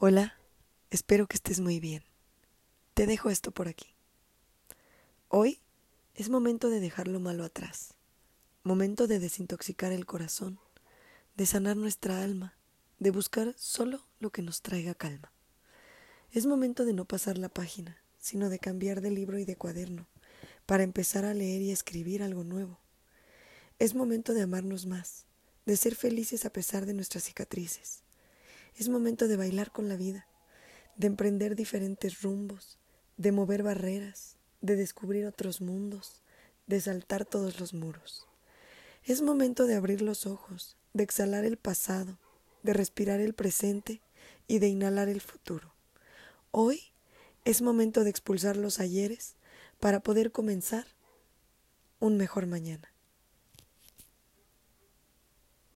Hola, espero que estés muy bien. Te dejo esto por aquí. Hoy es momento de dejar lo malo atrás, momento de desintoxicar el corazón, de sanar nuestra alma, de buscar solo lo que nos traiga calma. Es momento de no pasar la página, sino de cambiar de libro y de cuaderno, para empezar a leer y escribir algo nuevo. Es momento de amarnos más, de ser felices a pesar de nuestras cicatrices. Es momento de bailar con la vida, de emprender diferentes rumbos, de mover barreras, de descubrir otros mundos, de saltar todos los muros. Es momento de abrir los ojos, de exhalar el pasado, de respirar el presente y de inhalar el futuro. Hoy es momento de expulsar los ayeres para poder comenzar un mejor mañana.